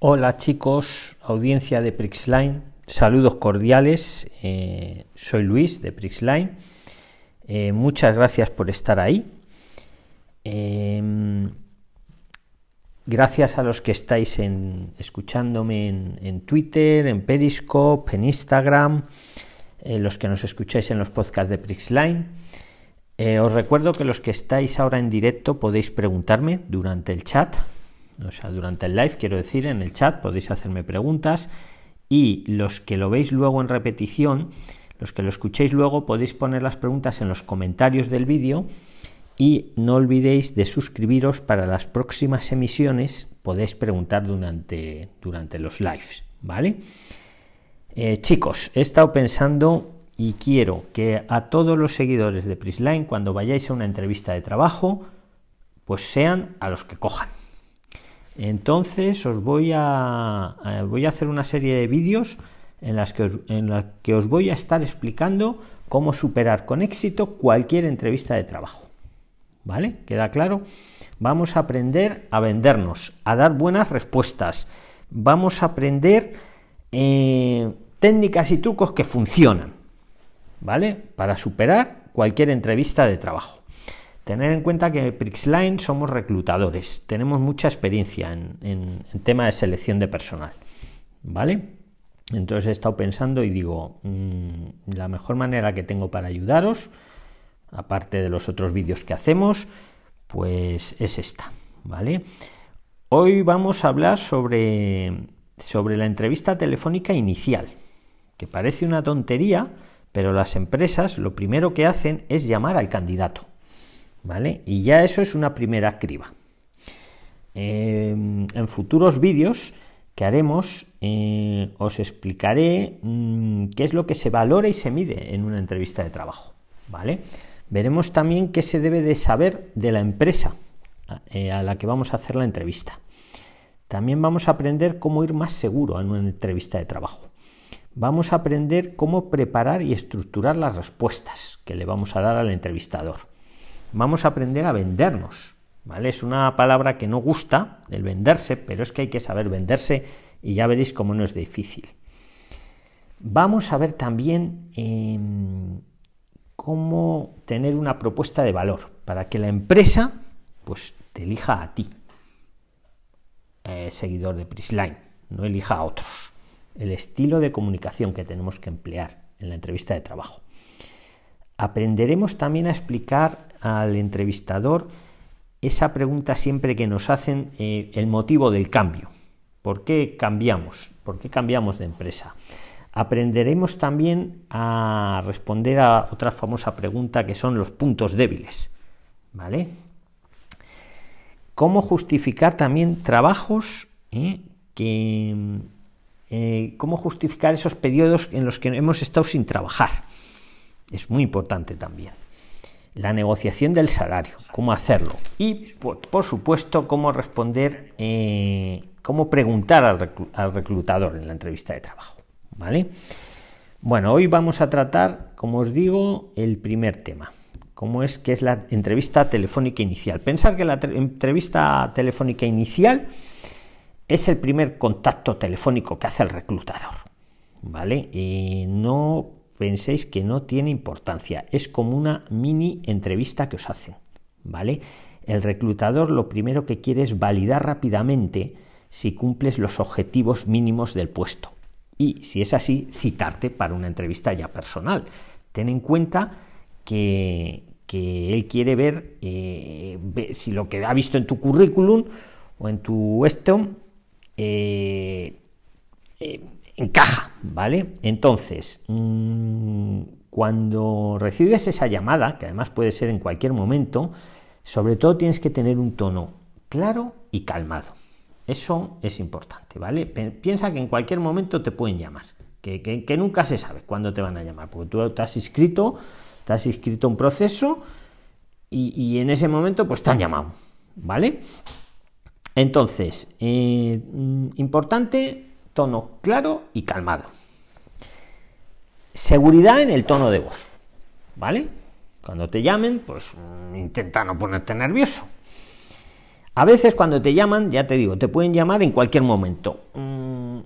Hola chicos, audiencia de Prixline, saludos cordiales, eh, soy Luis de Prixline, eh, muchas gracias por estar ahí. Em, gracias a los que estáis en, escuchándome en, Twitter, en Periscope, en Instagram, eh, los que nos escucháis en los podcasts de Prixline. os recuerdo que los que estáis ahora en directo podéis preguntarme durante el chat o sea, durante el live, quiero decir, en el chat podéis hacerme preguntas y los que lo veis luego en repetición, los que lo escuchéis luego, podéis poner las preguntas en los comentarios del vídeo y no olvidéis de suscribiros para las próximas emisiones, podéis preguntar durante, durante los lives, ¿vale? Eh, chicos, he estado pensando y quiero que a todos los seguidores de Prisline, cuando vayáis a una entrevista de trabajo, pues sean a los que cojan. Entonces os voy a, voy a hacer una serie de vídeos en las que os, en que os voy a estar explicando cómo superar con éxito cualquier entrevista de trabajo. ¿Vale? ¿Queda claro? Vamos a aprender a vendernos, a dar buenas respuestas. Vamos a aprender eh, técnicas y trucos que funcionan. ¿Vale? Para superar cualquier entrevista de trabajo. Tener en cuenta que Prixline somos reclutadores, tenemos mucha experiencia en, tema de selección de personal, ¿vale? Entonces he estado pensando y digo, mm, la mejor manera que tengo para ayudaros, aparte de los otros vídeos que hacemos, pues es esta, ¿vale? Hoy vamos a hablar sobre, sobre la entrevista telefónica inicial, que parece una tontería, pero las empresas lo primero que hacen es llamar al candidato. ¿Vale? Y ya eso es una primera criba. Em, en futuros vídeos que haremos eh, os explicaré mm, qué es lo que se valora y se mide en una entrevista de trabajo, ¿vale? Veremos también qué se debe de saber de la empresa eh, a la que vamos a hacer la entrevista. También vamos a aprender cómo ir más seguro en una entrevista de trabajo. Vamos a aprender cómo preparar y estructurar las respuestas que le vamos a dar al entrevistador vamos a aprender a vendernos. ¿vale? Es una palabra que no gusta, el venderse, pero es que hay que saber venderse y ya veréis cómo no es difícil. Vamos a ver también em, cómo tener una propuesta de valor para que la empresa pues, te elija a ti, eh, seguidor de Prisline, no elija a otros. El estilo de comunicación que tenemos que emplear en la entrevista de trabajo. Aprenderemos también a explicar al entrevistador esa pregunta siempre que nos hacen eh, el motivo del cambio. ¿Por qué cambiamos? ¿Por qué cambiamos de empresa? Aprenderemos también a responder a otra famosa pregunta que son los puntos débiles. ¿Vale? ¿Cómo justificar también trabajos eh, que... Eh, ¿Cómo justificar esos periodos en los que hemos estado sin trabajar? Es muy importante también la negociación del salario, cómo hacerlo y, por, supuesto, cómo responder, eh, cómo preguntar al, reclutador en la entrevista de trabajo. ¿Vale? Bueno, hoy vamos a tratar, como os digo, el primer tema, cómo es que es la entrevista telefónica inicial. Pensar que la entrevista telefónica inicial es el primer contacto telefónico que hace el reclutador. ¿Vale? Y no penséis que no tiene importancia, es como una mini entrevista que os hacen, ¿vale? El reclutador lo primero que quiere es validar rápidamente si cumples los objetivos mínimos del puesto y, si es así, citarte para una entrevista ya personal. Ten en cuenta que, él quiere ver, eh, si lo que ha visto en tu currículum o en tu esto encaja, ¿vale? Entonces, mm, cuando recibes esa llamada, que además puede ser en cualquier momento, sobre todo tienes que tener un tono claro y calmado. Eso es importante, ¿vale? Piensa que en cualquier momento te pueden llamar, que, nunca se sabe cuándo te van a llamar, porque tú te has inscrito, te has inscrito un proceso y, en ese momento pues te han llamado, ¿vale? Entonces, eh, mm, importante tono claro y calmado. Seguridad en el tono de voz, ¿vale? Cuando te llamen, pues mm, intenta no ponerte nervioso. A veces cuando te llaman, ya te digo, te pueden llamar en cualquier momento. Mm,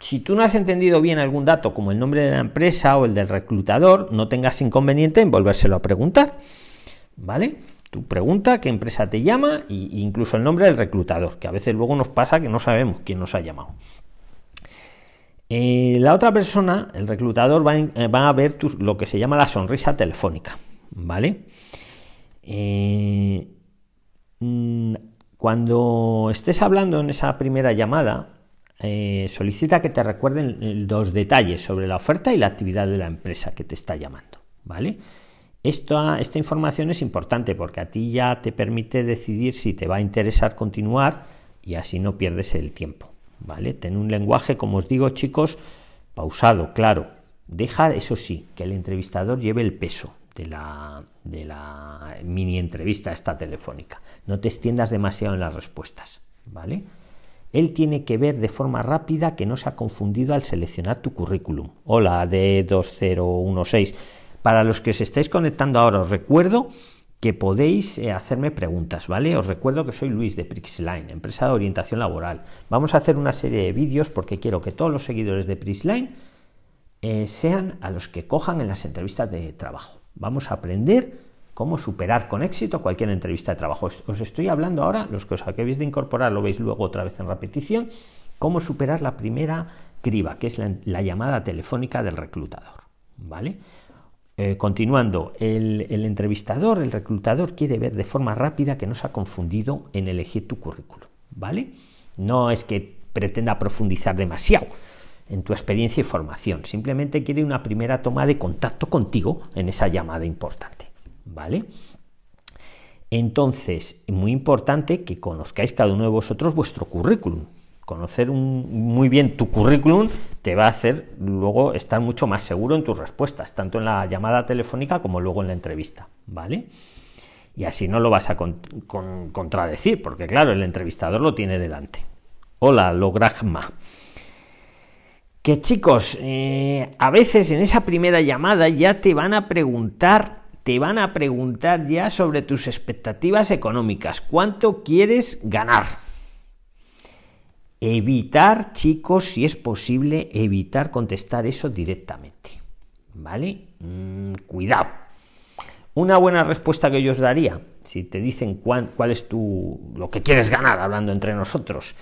si tú no has entendido bien algún dato como el nombre de la empresa o el del reclutador, no tengas inconveniente en volvérselo a preguntar. ¿Vale? Tú pregunta qué empresa te llama e incluso el nombre del reclutador, que a veces luego nos pasa que no sabemos quién nos ha llamado. Eh, la otra persona, el reclutador, va, eh, a ver lo que se llama la sonrisa telefónica. ¿Vale? Eh, Mm, cuando estés hablando en esa primera llamada, solicita que te recuerden los detalles sobre la oferta y la actividad de la empresa que te está llamando, ¿vale? esta información es importante porque a ti ya te permite decidir si te va a interesar continuar y así no pierdes el tiempo, ¿vale? Ten un lenguaje, como os digo, chicos, pausado, claro. Deja, eso sí, que el entrevistador lleve el peso, de la, de la mini entrevista esta telefónica. No te extiendas demasiado en las respuestas, ¿vale? Él tiene que ver de forma rápida que no se ha confundido al seleccionar tu currículum. Hola, D2016. Para los que os estáis conectando ahora, os recuerdo que podéis eh, hacerme preguntas, ¿vale? Os recuerdo que soy Luis de Prixline, empresa de orientación laboral. Vamos a hacer una serie de vídeos porque quiero que todos los seguidores de Prixline eh, sean a los que cojan en las entrevistas de trabajo. Vamos a aprender cómo superar con éxito cualquier entrevista de trabajo. Os estoy hablando ahora, los que os acabéis de incorporar, lo veis luego otra vez en repetición, cómo superar la primera criba, que es la, llamada telefónica del reclutador. ¿Vale? Eh, continuando, el, el, entrevistador, el reclutador quiere ver de forma rápida que no se ha confundido en elegir tu currículum. ¿Vale? No es que pretenda profundizar demasiado, en tu experiencia y formación. Simplemente quiere una primera toma de contacto contigo en esa llamada importante. ¿Vale? Entonces, muy importante que conozcáis cada uno de vosotros vuestro currículum. Conocer muy bien tu currículum te va a hacer luego estar mucho más seguro en tus respuestas, tanto en la llamada telefónica como luego en la entrevista. ¿Vale? Y así no lo vas a contradecir, porque claro, el entrevistador lo tiene delante. Hola, Logragma que chicos, eh, a veces en esa primera llamada ya te van a preguntar, te van a preguntar ya sobre tus expectativas económicas, cuánto quieres ganar. Evitar, chicos, si es posible, evitar contestar eso directamente. ¿Vale? Mm, cuidado. Una buena respuesta que yo os daría, si te dicen cuál, cuál es tu, lo que quieres ganar, hablando entre nosotros,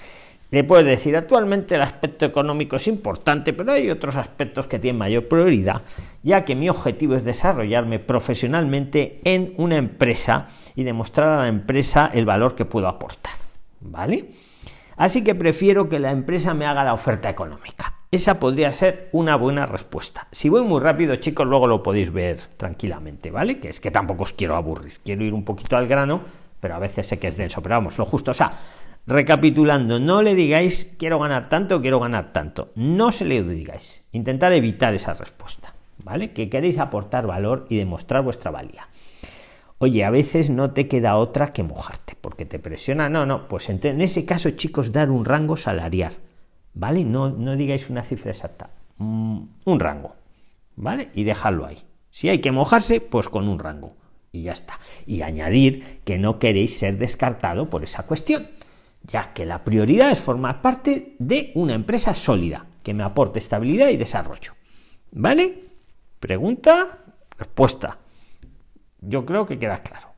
le puedes decir, actualmente el aspecto económico es importante, pero hay otros aspectos que tienen mayor prioridad, ya que mi objetivo es desarrollarme profesionalmente en una empresa y demostrar a la empresa el valor que puedo aportar. ¿Vale? Así que prefiero que la empresa me haga la oferta económica. Esa podría ser una buena respuesta. Si voy muy rápido, chicos, luego lo podéis ver tranquilamente, ¿vale? Que es que tampoco os quiero aburrir. Quiero ir un poquito al grano, pero a veces sé que es denso, pero vamos, lo justo. O sea, Recapitulando, no le digáis quiero ganar tanto, quiero ganar tanto. No se le digáis. Intentar evitar esa respuesta, ¿vale? Que queréis aportar valor y demostrar vuestra valía. Oye, a veces no te queda otra que mojarte, porque te presiona. No, no, pues en ese caso, chicos, dar un rango salarial, ¿vale? No, no digáis una cifra exacta, mm, un rango, ¿vale? Y dejarlo ahí. Si hay que mojarse, pues con un rango. Y ya está. Y añadir que no queréis ser descartado por esa cuestión ya que la prioridad es formar parte de una empresa sólida que me aporte estabilidad y desarrollo. ¿Vale? Pregunta, respuesta. Yo creo que queda claro.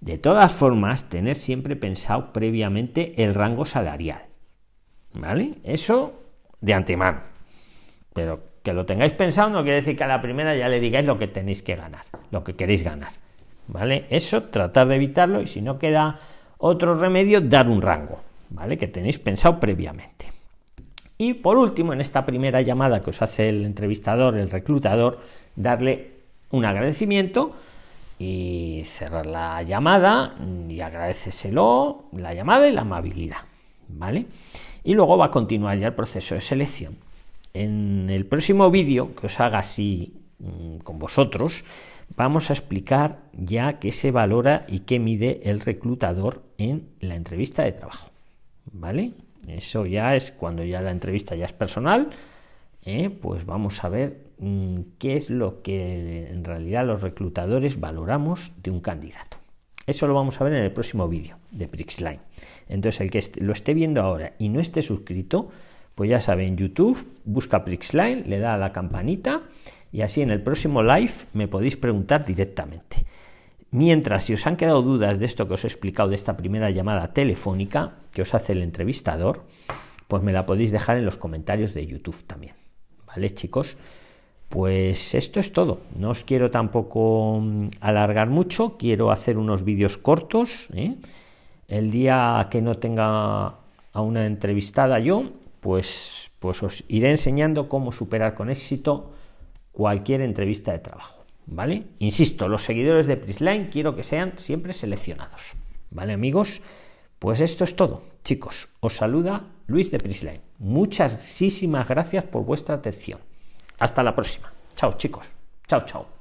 De todas formas, tener siempre pensado previamente el rango salarial. ¿Vale? Eso de antemano. Pero que lo tengáis pensado no quiere decir que a la primera ya le digáis lo que tenéis que ganar, lo que queréis ganar. ¿Vale? Eso tratar de evitarlo y si no queda otro remedio, dar un rango, ¿vale? Que tenéis pensado previamente. Y por último, en esta primera llamada que os hace el entrevistador, el reclutador, darle un agradecimiento y cerrar la llamada y agradeceselo la llamada y la amabilidad, ¿vale? Y luego va a continuar ya el proceso de selección. En el próximo vídeo que os haga así mm, con vosotros, vamos a explicar ya qué se valora y qué mide el reclutador en la entrevista de trabajo. ¿Vale? Eso ya es cuando ya la entrevista ya es personal, ¿eh? pues vamos a ver qué es lo que en realidad los reclutadores valoramos de un candidato. Eso lo vamos a ver en el próximo vídeo de Prixline. Entonces, el que lo esté viendo ahora y no esté suscrito, pues ya sabe, en YouTube busca Prixline, le da a la campanita y así en el próximo live me podéis preguntar directamente. Mientras, si os han quedado dudas de esto que os he explicado, de esta primera llamada telefónica que os hace el entrevistador, pues me la podéis dejar en los comentarios de YouTube también. ¿Vale, chicos? Pues esto es todo. No os quiero tampoco mm, alargar mucho. Quiero hacer unos vídeos cortos. ¿eh? El día que no tenga a una entrevistada yo, pues, pues os iré enseñando cómo superar con éxito cualquier entrevista de trabajo. ¿Vale? Insisto, los seguidores de Prisline quiero que sean siempre seleccionados. ¿Vale, amigos? Pues esto es todo. Chicos, os saluda Luis de Prisline. Muchas gracias por vuestra atención. Hasta la próxima. Chao, chicos. Chao, chao.